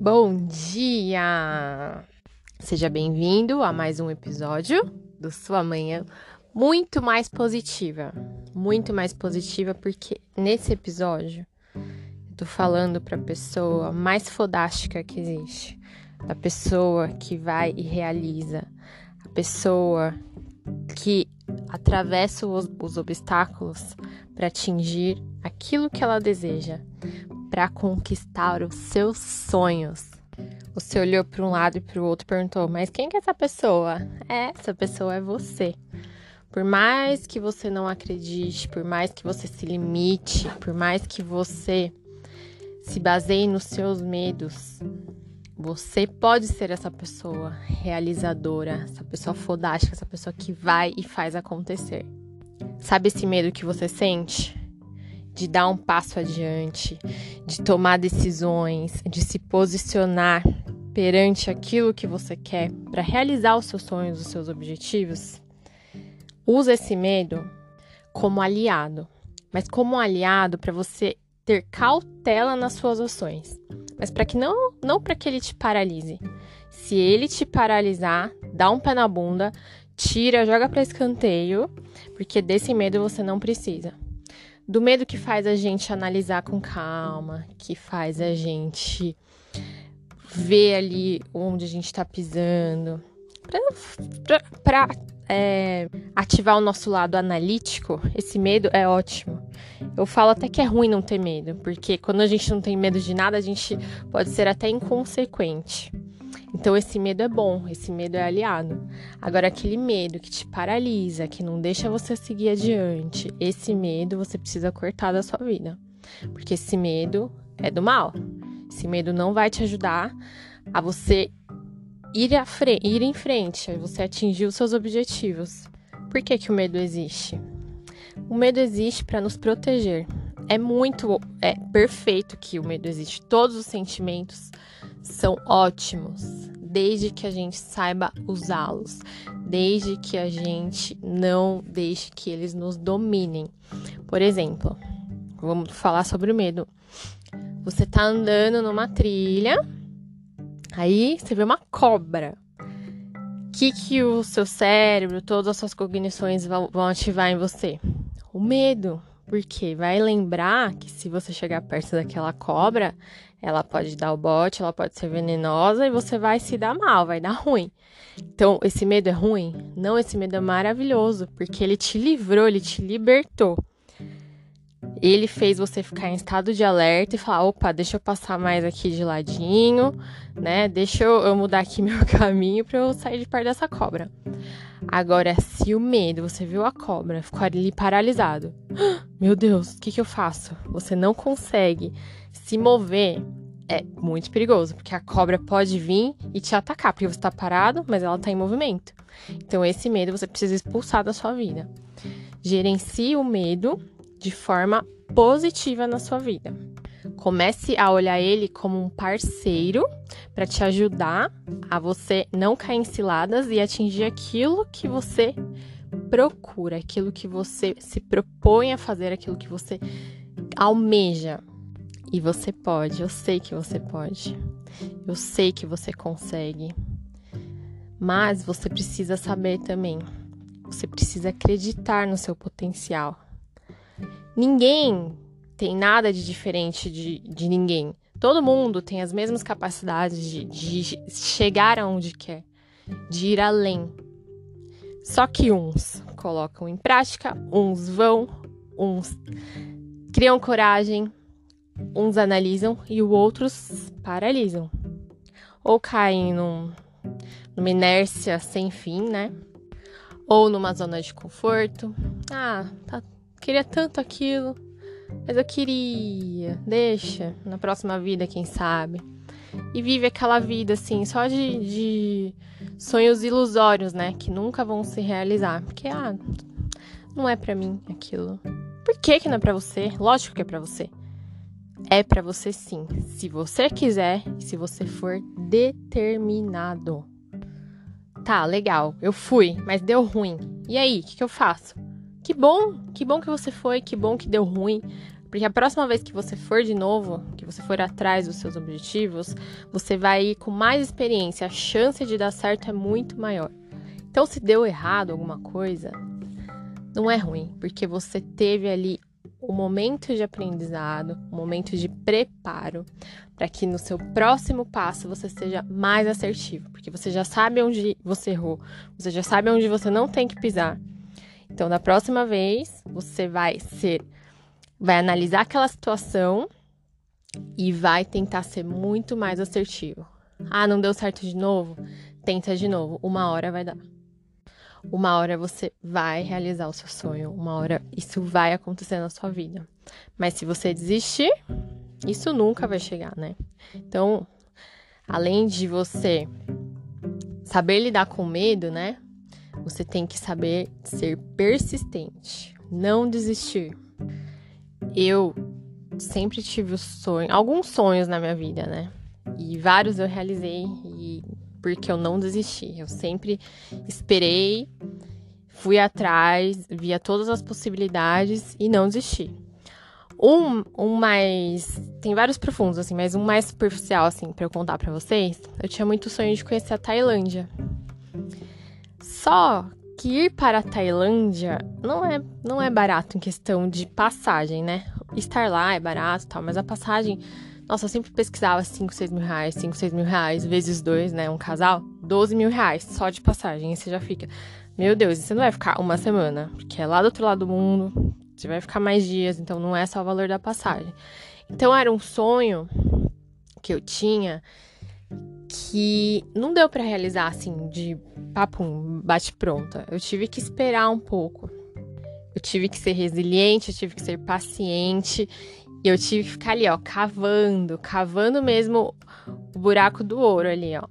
Bom dia! Seja bem-vindo a mais um episódio do Sua Manhã muito mais positiva. Muito mais positiva porque nesse episódio eu tô falando para a pessoa mais fodástica que existe, a pessoa que vai e realiza, a pessoa que atravessa os, os obstáculos para atingir aquilo que ela deseja, para conquistar os seus sonhos. Você olhou para um lado e para o outro e perguntou: Mas quem que é essa pessoa? É, essa pessoa é você. Por mais que você não acredite, por mais que você se limite, por mais que você se baseie nos seus medos, você pode ser essa pessoa realizadora, essa pessoa fodástica, essa pessoa que vai e faz acontecer. Sabe esse medo que você sente? De dar um passo adiante, de tomar decisões, de se posicionar perante aquilo que você quer para realizar os seus sonhos, os seus objetivos? Usa esse medo como aliado, mas como aliado para você ter cautela nas suas ações, mas para que não não para que ele te paralise. Se ele te paralisar, dá um pé na bunda, tira, joga para escanteio, porque desse medo você não precisa. Do medo que faz a gente analisar com calma, que faz a gente ver ali onde a gente está pisando, para é, ativar o nosso lado analítico, esse medo é ótimo. Eu falo até que é ruim não ter medo, porque quando a gente não tem medo de nada, a gente pode ser até inconsequente. Então esse medo é bom, esse medo é aliado. Agora aquele medo que te paralisa, que não deixa você seguir adiante, esse medo você precisa cortar da sua vida. Porque esse medo é do mal. Esse medo não vai te ajudar a você ir, à ir em frente, a você atingir os seus objetivos. Por que, que o medo existe? O medo existe para nos proteger. É muito, é perfeito que o medo existe. Todos os sentimentos são ótimos, desde que a gente saiba usá-los, desde que a gente não deixe que eles nos dominem. Por exemplo, vamos falar sobre o medo. Você tá andando numa trilha Aí você vê uma cobra. O que, que o seu cérebro, todas as suas cognições vão, ativar em você? O medo. Porque vai lembrar que se você chegar perto daquela cobra, ela pode dar o bote, ela pode ser venenosa e você vai se dar mal, vai dar ruim. Então, esse medo é ruim? Não, esse medo é maravilhoso, porque ele te livrou, ele te libertou. Ele fez você ficar em estado de alerta e falar: opa, deixa eu passar mais aqui de ladinho, né? Deixa eu, eu mudar aqui meu caminho para eu sair de perto dessa cobra. Agora, se o medo, você viu a cobra, ficou ali paralisado. Meu Deus, o que, que eu faço? Você não consegue se mover. É muito perigoso, porque a cobra pode vir e te atacar, porque você está parado, mas ela está em movimento. Então, esse medo você precisa expulsar da sua vida. Gerencie o medo de forma positiva na sua vida. Comece a olhar ele como um parceiro para te ajudar a você não cair em ciladas e atingir aquilo que você procura, aquilo que você se propõe a fazer, aquilo que você almeja. E você pode, eu sei que você pode. Eu sei que você consegue. Mas você precisa saber também. Você precisa acreditar no seu potencial. Ninguém tem nada de diferente de, de ninguém. Todo mundo tem as mesmas capacidades de, de chegar aonde quer, de ir além. Só que uns colocam em prática, uns vão, uns criam coragem, uns analisam e os outros paralisam. Ou caem num, numa inércia sem fim, né? Ou numa zona de conforto. Ah, tá Queria tanto aquilo, mas eu queria. Deixa, na próxima vida, quem sabe. E vive aquela vida assim, só de, de sonhos ilusórios, né? Que nunca vão se realizar. Porque, ah, não é para mim aquilo. Por que, que não é pra você? Lógico que é pra você. É para você sim. Se você quiser e se você for determinado. Tá, legal. Eu fui, mas deu ruim. E aí, o que, que eu faço? Que bom, que bom que você foi, que bom que deu ruim. Porque a próxima vez que você for de novo, que você for atrás dos seus objetivos, você vai ir com mais experiência, a chance de dar certo é muito maior. Então, se deu errado alguma coisa, não é ruim, porque você teve ali o um momento de aprendizado, o um momento de preparo, para que no seu próximo passo você seja mais assertivo, porque você já sabe onde você errou, você já sabe onde você não tem que pisar. Então, da próxima vez, você vai ser vai analisar aquela situação e vai tentar ser muito mais assertivo. Ah, não deu certo de novo? Tenta de novo, uma hora vai dar. Uma hora você vai realizar o seu sonho, uma hora isso vai acontecer na sua vida. Mas se você desistir, isso nunca vai chegar, né? Então, além de você saber lidar com medo, né? Você tem que saber ser persistente, não desistir eu sempre tive o sonho, alguns sonhos na minha vida, né? E vários eu realizei e porque eu não desisti. Eu sempre esperei, fui atrás, via todas as possibilidades e não desisti. Um, um mais. Tem vários profundos, assim, mas um mais superficial, assim, para eu contar para vocês. Eu tinha muito sonho de conhecer a Tailândia. Só que ir para a Tailândia não é, não é barato em questão de passagem, né? Estar lá é barato e tal, mas a passagem. Nossa, eu sempre pesquisava 5, 6 mil reais, 5, 6 mil reais, vezes dois, né? Um casal, 12 mil reais só de passagem. E você já fica, meu Deus, você não vai ficar uma semana, porque é lá do outro lado do mundo, você vai ficar mais dias, então não é só o valor da passagem. Então era um sonho que eu tinha que não deu para realizar assim de papum, bate pronta. Eu tive que esperar um pouco. Eu tive que ser resiliente, eu tive que ser paciente. E eu tive que ficar ali, ó, cavando, cavando mesmo o buraco do ouro ali, ó.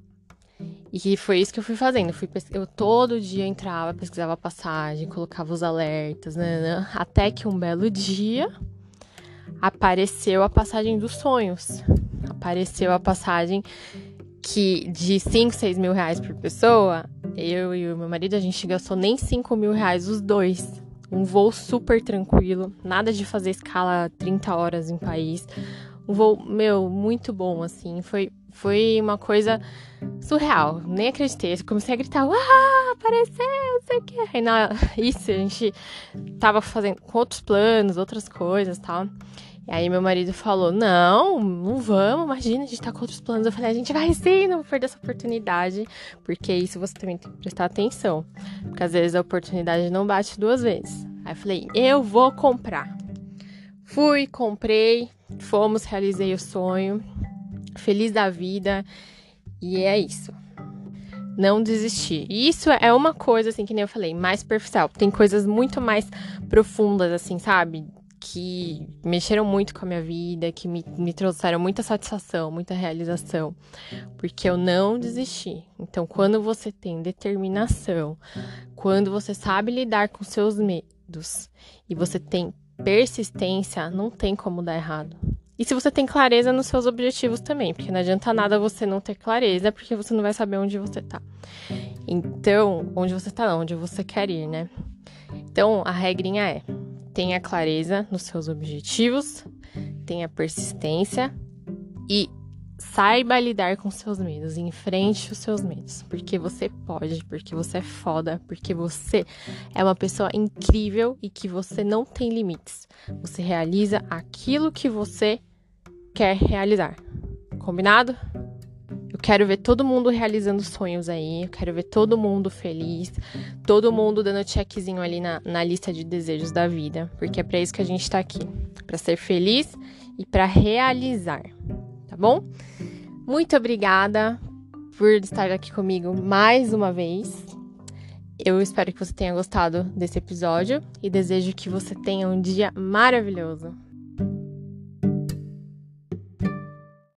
E foi isso que eu fui fazendo. Eu, fui pes... eu todo dia entrava, pesquisava a passagem, colocava os alertas, né, né, até que um belo dia apareceu a passagem dos sonhos. Apareceu a passagem que de 5, 6 mil reais por pessoa, eu e o meu marido, a gente gastou nem 5 mil reais os dois. Um voo super tranquilo, nada de fazer escala 30 horas em país. Um voo, meu, muito bom, assim. Foi, foi uma coisa surreal. Nem acreditei. Eu comecei a gritar, ah, apareceu, não sei o quê. Aí na, isso, a gente tava fazendo com outros planos, outras coisas e tal. E aí meu marido falou: Não, não vamos, imagina, a gente tá com outros planos. Eu falei: A gente vai sim, não perder essa oportunidade, porque isso você também tem que prestar atenção, porque às vezes a oportunidade não bate duas vezes. Aí eu falei: Eu vou comprar. Fui, comprei, fomos, realizei o sonho, feliz da vida, e é isso. Não desistir. Isso é uma coisa, assim, que nem eu falei, mais superficial. Tem coisas muito mais profundas, assim, sabe? Que mexeram muito com a minha vida, que me, me trouxeram muita satisfação, muita realização, porque eu não desisti. Então, quando você tem determinação, quando você sabe lidar com seus medos e você tem persistência, não tem como dar errado. E se você tem clareza nos seus objetivos também, porque não adianta nada você não ter clareza, porque você não vai saber onde você tá. Então, onde você tá, onde você quer ir, né? Então, a regrinha é: tenha clareza nos seus objetivos, tenha persistência e saiba lidar com seus medos, enfrente os seus medos, porque você pode, porque você é foda, porque você é uma pessoa incrível e que você não tem limites. Você realiza aquilo que você quer realizar. Combinado? Eu quero ver todo mundo realizando sonhos aí. Eu quero ver todo mundo feliz. Todo mundo dando checkzinho ali na, na lista de desejos da vida. Porque é para isso que a gente tá aqui. para ser feliz e para realizar. Tá bom? Muito obrigada por estar aqui comigo mais uma vez. Eu espero que você tenha gostado desse episódio e desejo que você tenha um dia maravilhoso.